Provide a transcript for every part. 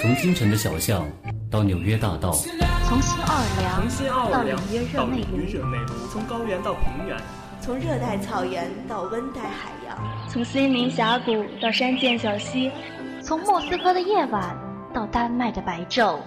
从京城的小巷到纽约大道，从新奥尔良到里约热内卢，从高原到平原，从热带草原到温带海洋，从森林峡谷到山涧小溪，从莫斯科的夜晚到丹麦的白昼。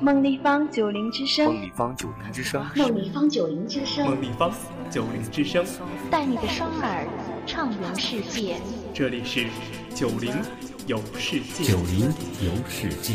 梦立方九零之声，梦立方九零之声，梦立方九零之声，梦立方九零之声，带你的双耳畅游世界。这里是九零游世界，九零游世界。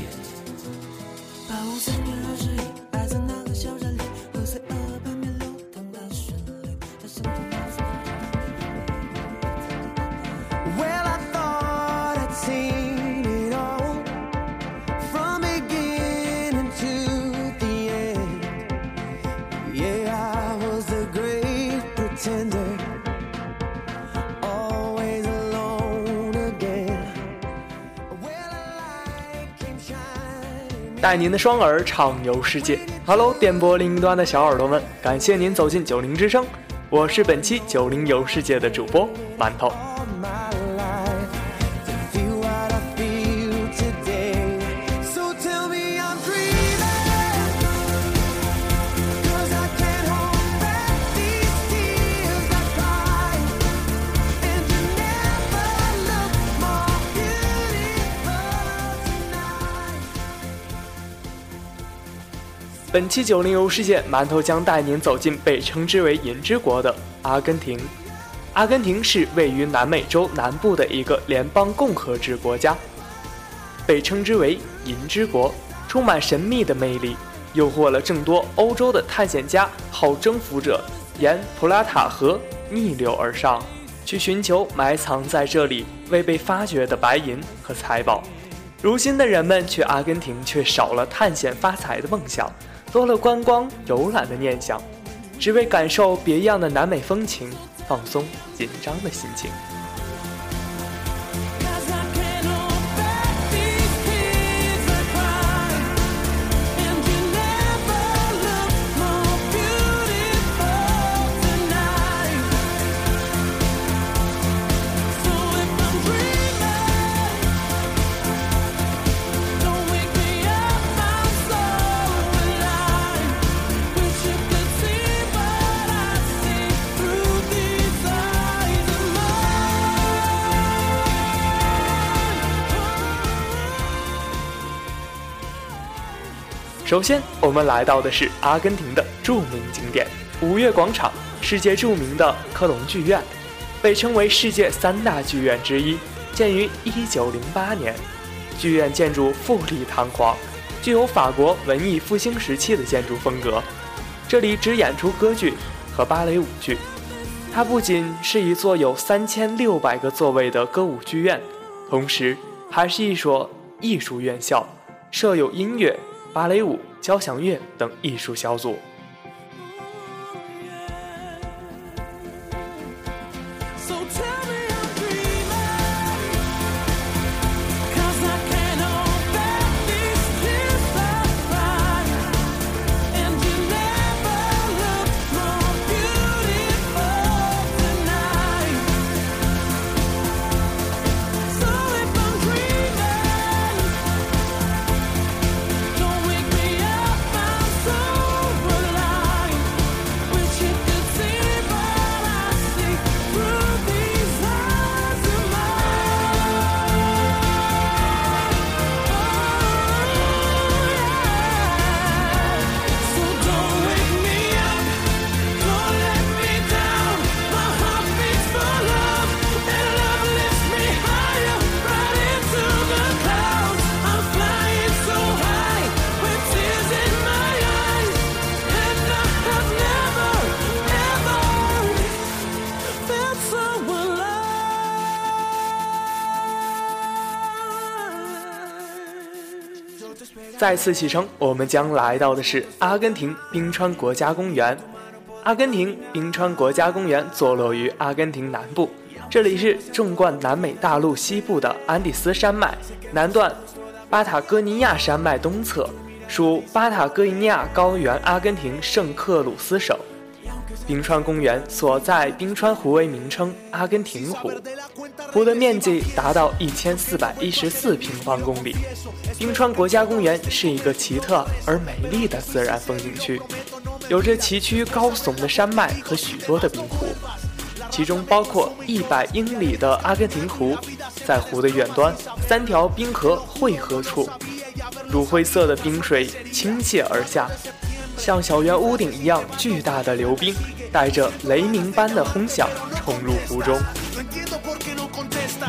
带您的双耳畅游世界。Hello，电波另一端的小耳朵们，感谢您走进九零之声，我是本期九零游世界的主播馒头。本期九零游世界，馒头将带您走进被称之为“银之国”的阿根廷。阿根廷是位于南美洲南部的一个联邦共和制国家，被称之为“银之国”，充满神秘的魅力，诱惑了众多欧洲的探险家、好征服者沿普拉塔河逆流而上，去寻求埋藏在这里未被发掘的白银和财宝。如今的人们去阿根廷，却少了探险发财的梦想。多了观光游览的念想，只为感受别样的南美风情，放松紧张的心情。首先，我们来到的是阿根廷的著名景点——五月广场，世界著名的科隆剧院，被称为世界三大剧院之一，建于1908年。剧院建筑富丽堂皇，具有法国文艺复兴时期的建筑风格。这里只演出歌剧和芭蕾舞剧。它不仅是一座有3600个座位的歌舞剧院，同时还是一所艺术院校，设有音乐。芭蕾舞、交响乐等艺术小组。再次启程，我们将来到的是阿根廷冰川国家公园。阿根廷冰川国家公园坐落于阿根廷南部，这里是纵贯南美大陆西部的安第斯山脉，南段巴塔哥尼亚山脉东侧，属巴塔哥尼亚高原阿根廷圣克鲁斯省。冰川公园所在冰川湖为名称阿根廷湖。湖的面积达到一千四百一十四平方公里。冰川国家公园是一个奇特而美丽的自然风景区，有着崎岖高耸的山脉和许多的冰湖，其中包括一百英里的阿根廷湖。在湖的远端，三条冰河汇合处，乳灰色的冰水倾泻而下，像小圆屋顶一样巨大的流冰，带着雷鸣般的轰响冲入湖中。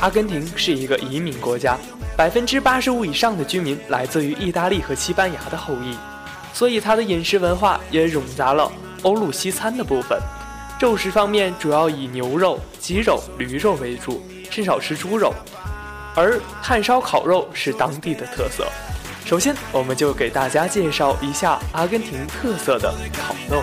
阿根廷是一个移民国家，百分之八十五以上的居民来自于意大利和西班牙的后裔，所以它的饮食文化也冗杂了欧陆西餐的部分。肉食方面主要以牛肉、鸡肉、驴肉为主，甚少吃猪肉，而炭烧烤肉是当地的特色。首先，我们就给大家介绍一下阿根廷特色的烤肉。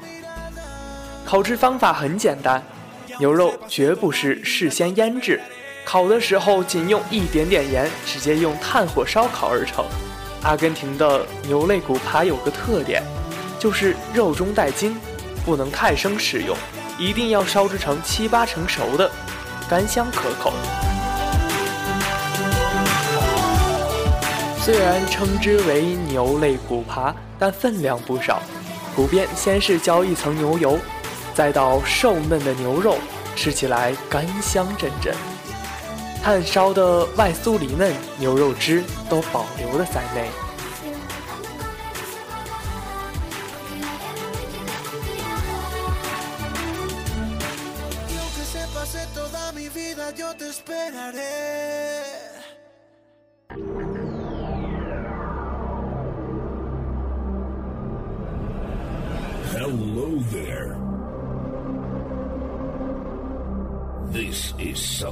烤制方法很简单，牛肉绝不是事先腌制，烤的时候仅用一点点盐，直接用炭火烧烤而成。阿根廷的牛肋骨扒有个特点，就是肉中带筋，不能太生食用，一定要烧制成七八成熟的，干香可口。虽然称之为牛肋骨扒，但分量不少。骨边先是浇一层牛油。再到瘦嫩的牛肉，吃起来干香阵阵，炭烧的外酥里嫩，牛肉汁都保留了在内。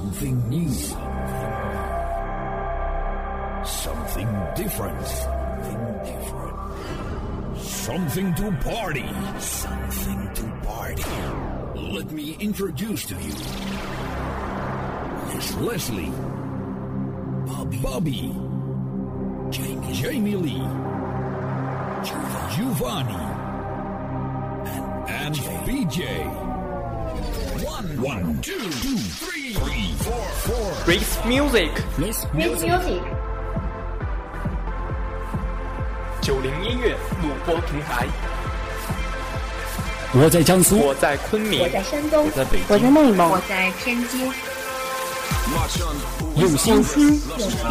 Something new. Something different. Something different. Something to party. Something to party. Let me introduce to you. Miss Leslie. Bobby. Bobby. Jamie. Jamie Lee. Giovanni. Giovanni. And, and BJ. One, two, two, three, three, four, four. Race music. Race music. 九零音乐录播平台。我在江苏，我在昆明，我在山东，我在北京，我在内蒙，我在天津。用心，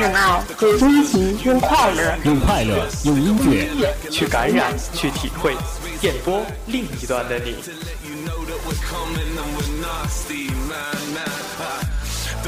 用爱，用激情，用快乐，用快乐，用音乐去感染，去体会，电波另一端的你。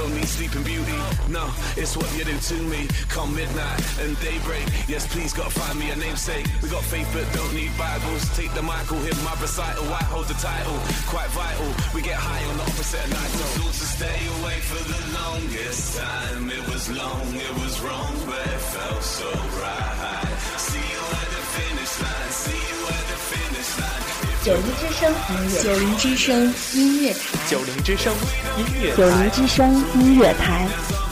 Don't need sleeping beauty, no, it's what you do to me. Come midnight and daybreak, yes, please gotta find me a namesake. We got faith but don't need Bibles. Take the mic, hear my recital. I hold the title, quite vital. We get high on the opposite night. Told to stay away for the longest time. It was long, it was wrong, but it felt so right. 九零之声九零之声音乐台，九零之声音乐九零之声音乐台，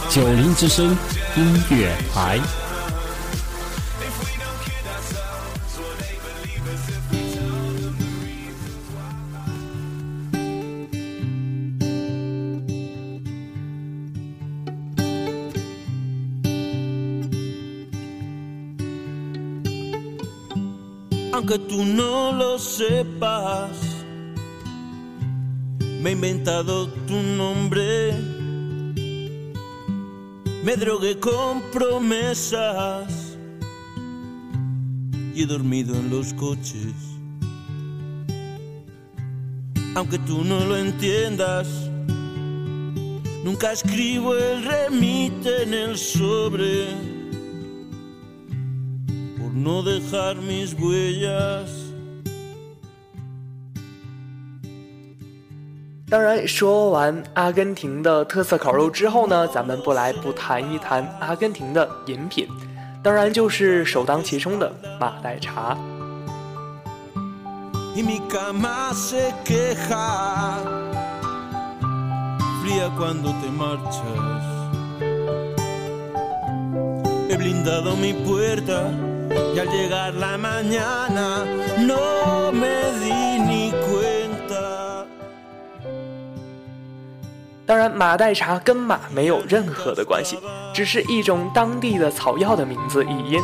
九零之声音乐台。Inventado tu nombre, me drogué con promesas y he dormido en los coches. Aunque tú no lo entiendas, nunca escribo el remite en el sobre por no dejar mis huellas. 当然，说完阿根廷的特色烤肉之后呢，咱们不来不谈一谈阿根廷的饮品，当然就是首当其冲的马黛茶。当然，马黛茶跟马没有任何的关系，只是一种当地的草药的名字译音。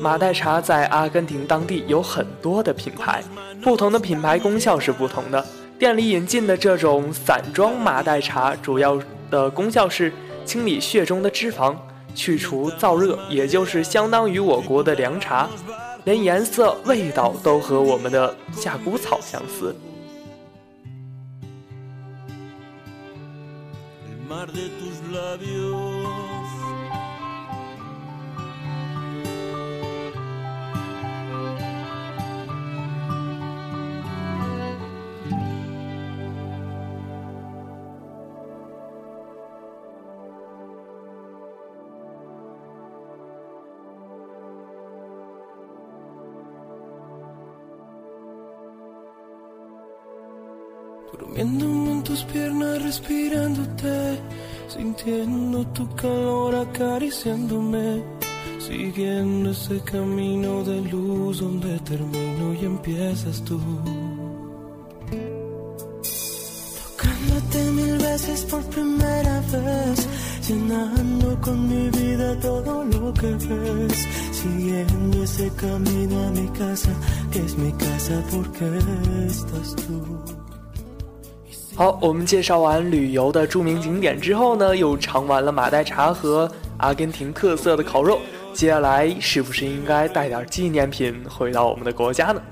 马黛茶在阿根廷当地有很多的品牌，不同的品牌功效是不同的。店里引进的这种散装马黛茶，主要的功效是清理血中的脂肪，去除燥热，也就是相当于我国的凉茶，连颜色、味道都和我们的夏枯草相似。Durmiéndome en tus piernas, respirándote, sintiendo tu calor acariciándome, siguiendo ese camino de luz donde termino y empiezas tú. Tocándote mil veces por primera vez, llenando con mi vida todo lo que ves, siguiendo ese camino a mi casa, que es mi casa porque estás tú. 好，我们介绍完旅游的著名景点之后呢，又尝完了马黛茶和阿根廷特色的烤肉，接下来是不是应该带点纪念品回到我们的国家呢？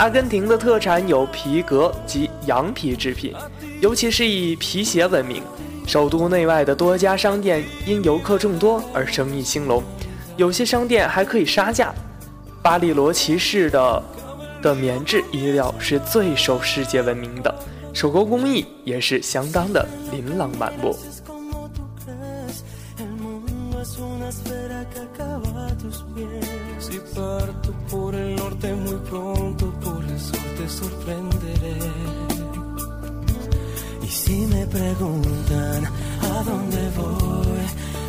阿根廷的特产有皮革及羊皮制品，尤其是以皮鞋闻名。首都内外的多家商店因游客众多而生意兴隆，有些商店还可以杀价。巴利罗骑士的的棉质衣料是最受世界闻名的，手工工艺也是相当的琳琅满目。Preguntan a dónde voy,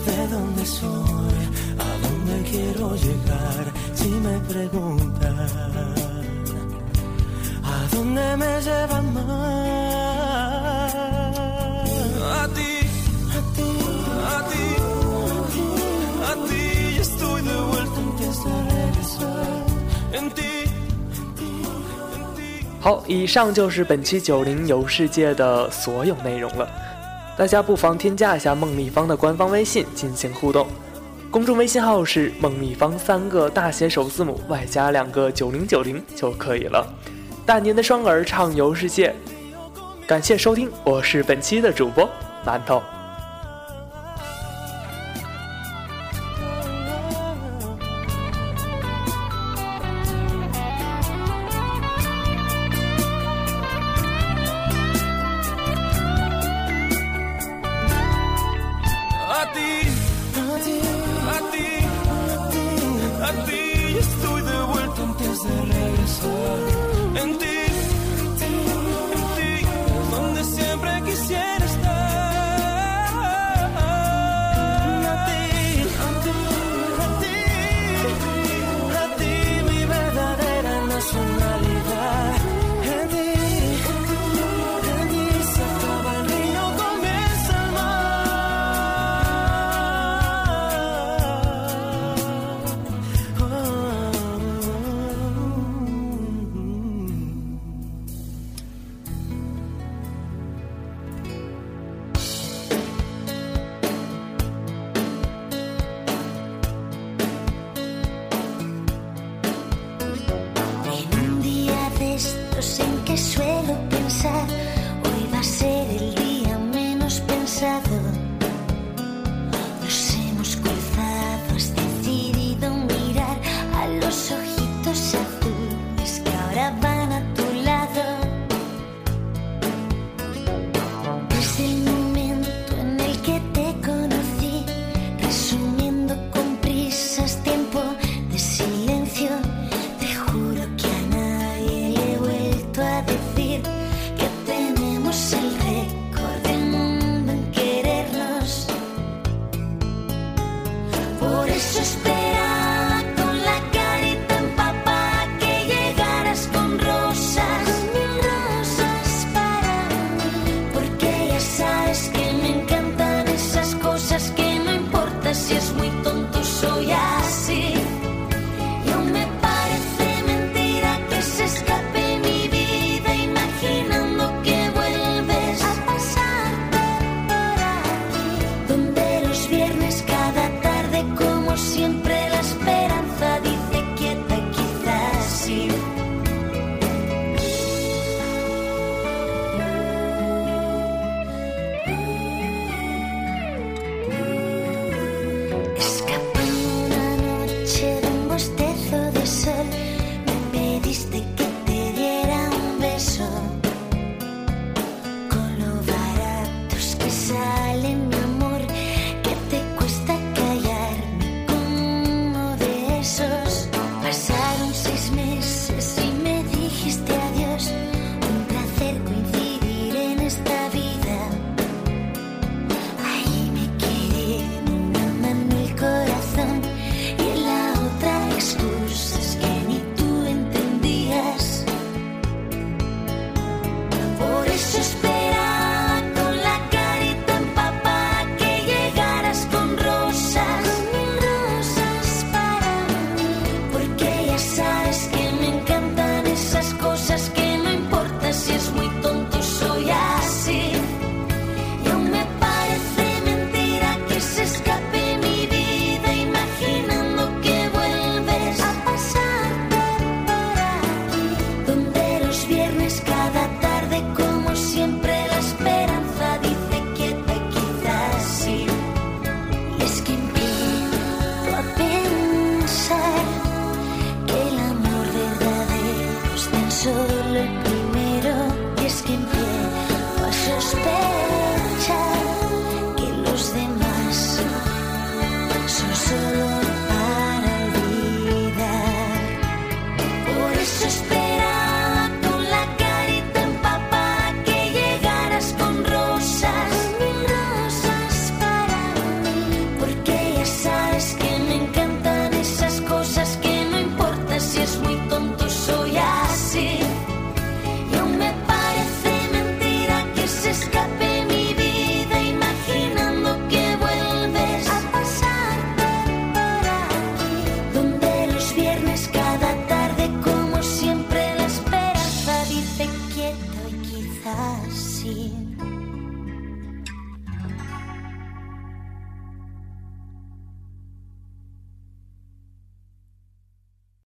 de dónde soy, a dónde quiero llegar, si me preguntan a dónde me lleva más. 好，以上就是本期九零游世界的所有内容了。大家不妨添加一下梦立方的官方微信进行互动，公众微信号是梦立方三个大写首字母外加两个九零九零就可以了。带您的双耳畅游世界。感谢收听，我是本期的主播馒头。